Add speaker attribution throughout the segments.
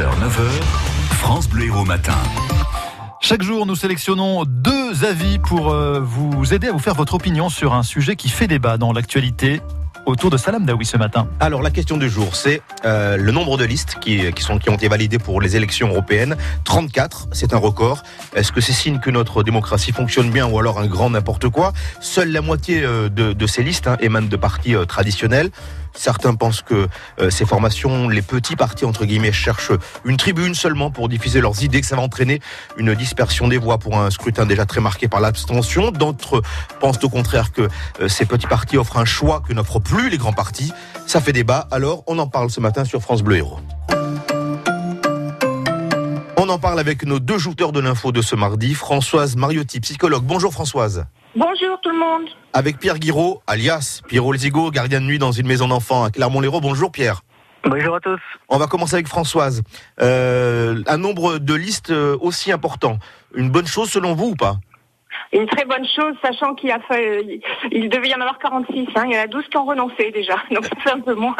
Speaker 1: 6h, 9h, France Bleu Héros Matin.
Speaker 2: Chaque jour, nous sélectionnons deux avis pour euh, vous aider à vous faire votre opinion sur un sujet qui fait débat dans l'actualité autour de Salam Daoui ce matin.
Speaker 3: Alors la question du jour, c'est euh, le nombre de listes qui, qui, sont, qui ont été validées pour les élections européennes. 34, c'est un record. Est-ce que c'est signe que notre démocratie fonctionne bien ou alors un grand n'importe quoi? Seule la moitié euh, de, de, ces listes hein, émanent de partis euh, traditionnels. Certains pensent que euh, ces formations, les petits partis entre guillemets, cherchent une tribune seulement pour diffuser leurs idées, que ça va entraîner une dispersion des voix pour un scrutin déjà très marqué par l'abstention. D'autres pensent au contraire que euh, ces petits partis offrent un choix que n'offrent plus les grands partis. Ça fait débat. Alors, on en parle ce matin sur France Bleu Héros. On en parle avec nos deux jouteurs de l'info de ce mardi, Françoise Mariotti, psychologue. Bonjour Françoise.
Speaker 4: Bonjour tout le monde.
Speaker 3: Avec Pierre Guiraud, alias Pierrot Lezigo, gardien de nuit dans une maison d'enfants à Clermont-Lérault. Bonjour Pierre.
Speaker 5: Bonjour à tous.
Speaker 3: On va commencer avec Françoise. Euh, un nombre de listes aussi important, une bonne chose selon vous ou pas?
Speaker 4: Une très bonne chose, sachant qu'il a il devait y en avoir 46. Hein, il y en a 12 qui ont renoncé déjà, donc fait un peu moins.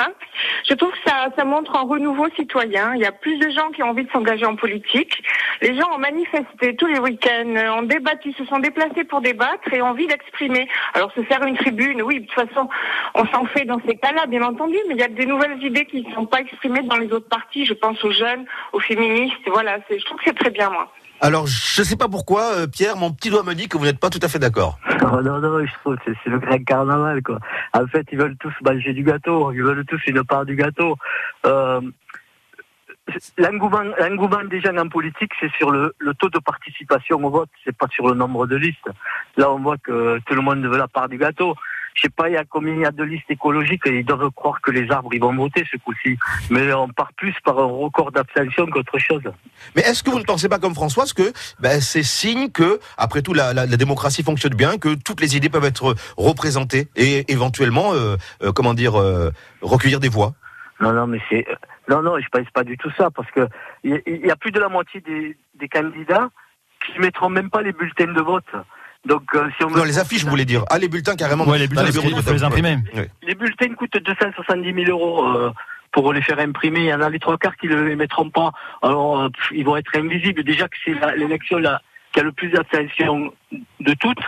Speaker 4: Je trouve que ça, montre un renouveau citoyen. Il y a plus de gens qui ont envie de s'engager en politique. Les gens ont manifesté tous les week-ends, ont débattu, se sont déplacés pour débattre et ont envie d'exprimer. Alors se faire une tribune, oui, de toute façon, on s'en fait dans ces cas-là, bien entendu, mais il y a des nouvelles idées qui ne sont pas exprimées dans les autres partis. Je pense aux jeunes, aux féministes. Voilà, je trouve que c'est très bien, moi.
Speaker 3: Alors, je ne sais pas pourquoi, euh, Pierre, mon petit doigt me dit que vous n'êtes pas tout à fait d'accord.
Speaker 5: Non, non, non, je trouve que c'est le grand carnaval, quoi. En fait, ils veulent tous manger du gâteau, ils veulent tous une part du gâteau. Euh, L'engouement des gens en politique, c'est sur le, le, taux de participation au vote, c'est pas sur le nombre de listes. Là, on voit que tout le monde veut la part du gâteau je sais pas, il y a combien il y a de listes écologiques et ils doivent croire que les arbres ils vont voter ce coup-ci. Mais on part plus par un record d'abstention qu'autre chose.
Speaker 3: Mais est-ce que vous ne pensez pas comme Françoise que ben, c'est signe que, après tout, la, la, la, démocratie fonctionne bien, que toutes les idées peuvent être représentées et éventuellement, euh, euh, comment dire, euh, recueillir des voix?
Speaker 5: Non, non, mais c'est non, non, je pense pas du tout ça parce que il y, y, a plus de la moitié des, des candidats qui ne mettront même pas les bulletins de vote.
Speaker 3: Donc, euh, si on non, les affiches, vous voulez dire Ah, les bulletins carrément.
Speaker 2: Ouais, les bulletins, les, faut les imprimer.
Speaker 5: Oui. Les bulletins coûtent 270 000 euros euh, pour les faire imprimer. Il y en a les trois quarts qui ne les mettront pas. Alors, euh, ils vont être invisibles. Déjà que c'est l'élection là qui a le plus d'attention de toutes.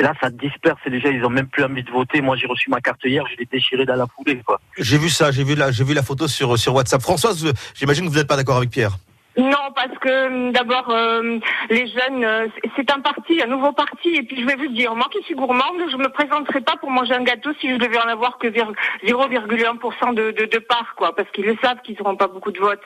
Speaker 5: Là, ça disperse et déjà, ils ont même plus envie de voter. Moi, j'ai reçu ma carte hier, je l'ai déchirée dans la foulée, quoi.
Speaker 3: J'ai vu ça, j'ai vu la, j'ai vu la photo sur, sur WhatsApp. Françoise, j'imagine que vous n'êtes pas d'accord avec Pierre.
Speaker 4: Non, parce que hum, d'abord, euh, les jeunes, euh, c'est un parti, un nouveau parti, et puis je vais vous dire, moi qui suis gourmande, je me présenterai pas pour manger un gâteau si je devais en avoir que 0,1% de, de, de part, quoi, parce qu'ils le savent qu'ils n'auront pas beaucoup de votes.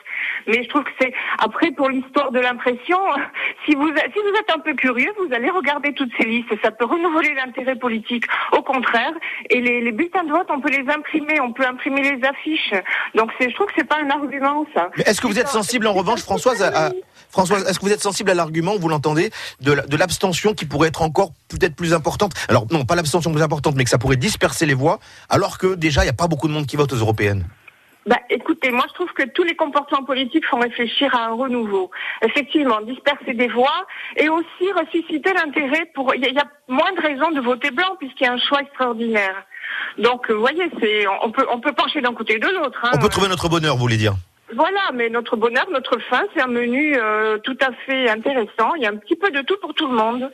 Speaker 4: Mais je trouve que c'est après pour l'histoire de l'impression, si vous si vous êtes un peu curieux, vous allez regarder toutes ces listes, ça peut renouveler l'intérêt politique. Au contraire, et les, les bulletins de vote, on peut les imprimer, on peut imprimer les affiches. Donc c'est, je trouve que c'est pas un argument ça.
Speaker 3: Mais est-ce que vous êtes sensible en revanche, François? Françoise, Françoise, est-ce que vous êtes sensible à l'argument, vous l'entendez, de l'abstention qui pourrait être encore peut-être plus importante? Alors non, pas l'abstention plus importante, mais que ça pourrait disperser les voix, alors que déjà, il n'y a pas beaucoup de monde qui vote aux européennes
Speaker 4: bah, écoutez, moi je trouve que tous les comportements politiques font réfléchir à un renouveau. Effectivement, disperser des voix et aussi ressusciter l'intérêt pour. Il y, a moins de raisons de voter blanc puisqu'il y a un choix extraordinaire. Donc, vous voyez, c'est on peut on peut pencher d'un côté ou de l'autre. Hein.
Speaker 3: On peut trouver notre bonheur, vous voulez dire?
Speaker 4: Voilà, mais notre bonheur, notre faim, c'est un menu euh, tout à fait intéressant. Il y a un petit peu de tout pour tout le monde.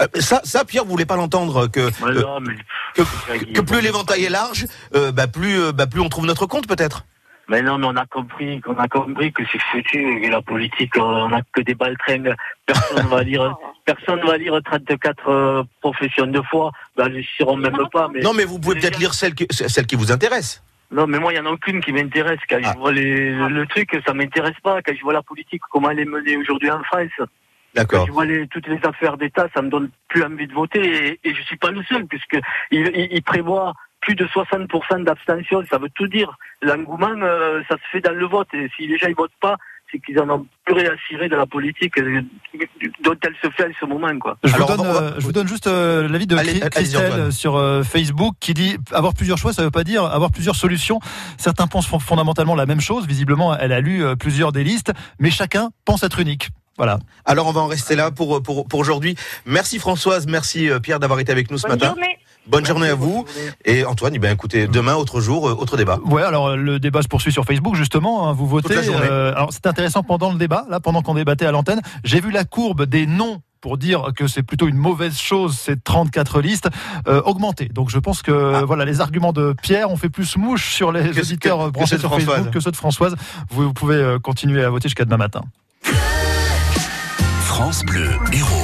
Speaker 3: Euh, ça, ça, Pierre, vous voulez pas l'entendre que,
Speaker 5: non, mais...
Speaker 3: que, que, plus l'éventail est large, euh, bah, plus, euh, bah, plus on trouve notre compte, peut-être.
Speaker 5: Mais non, mais on a compris, qu'on a compris que c'est foutu, et la politique, on n'a que des baltringues. Personne va lire, personne va lire 34 professions de foi. Ben, ils ne même pas. Mais
Speaker 3: non, mais vous pouvez peut-être lire celle qui, celle qui vous intéresse.
Speaker 5: Non, mais moi, il n'y en a aucune qui m'intéresse. Quand je ah. vois les, le truc, ça m'intéresse pas. Quand je vois la politique, comment elle est menée aujourd'hui en France.
Speaker 3: D'accord.
Speaker 5: Quand je vois les, toutes les affaires d'État, ça me donne plus envie de voter. Et, et je suis pas le seul, puisque il, il, il prévoit plus de 60% d'abstention. Ça veut tout dire. L'engouement, euh, ça se fait dans le vote. Et si les gens ne votent pas, c'est qu'ils en ont plus rien à cirer de la politique dont elle se fait à ce moment. Quoi.
Speaker 2: Je, vous, donne, euh, je vous donne juste euh, l'avis de allez, Christelle allez, sur euh, Facebook qui dit avoir plusieurs choix, ça ne veut pas dire avoir plusieurs solutions. Certains pensent fondamentalement la même chose. Visiblement, elle a lu euh, plusieurs des listes, mais chacun pense être unique. Voilà.
Speaker 3: Alors on va en rester là pour, pour, pour aujourd'hui. Merci Françoise, merci Pierre d'avoir été avec nous ce
Speaker 4: Bonne
Speaker 3: matin.
Speaker 4: Journée.
Speaker 3: Bonne journée à vous. Et Antoine, eh bien, écoutez, demain, autre jour, euh, autre débat.
Speaker 2: Ouais, alors le débat se poursuit sur Facebook, justement. Hein, vous votez.
Speaker 3: Euh,
Speaker 2: alors c'est intéressant pendant le débat, là, pendant qu'on débattait à l'antenne, j'ai vu la courbe des noms pour dire que c'est plutôt une mauvaise chose ces 34 listes euh, augmenter. Donc je pense que ah. voilà les arguments de Pierre ont fait plus mouche sur les auditeurs branchés sur Facebook que ceux de Françoise. Vous, pouvez continuer à voter jusqu'à demain matin.
Speaker 1: France Bleu Héros.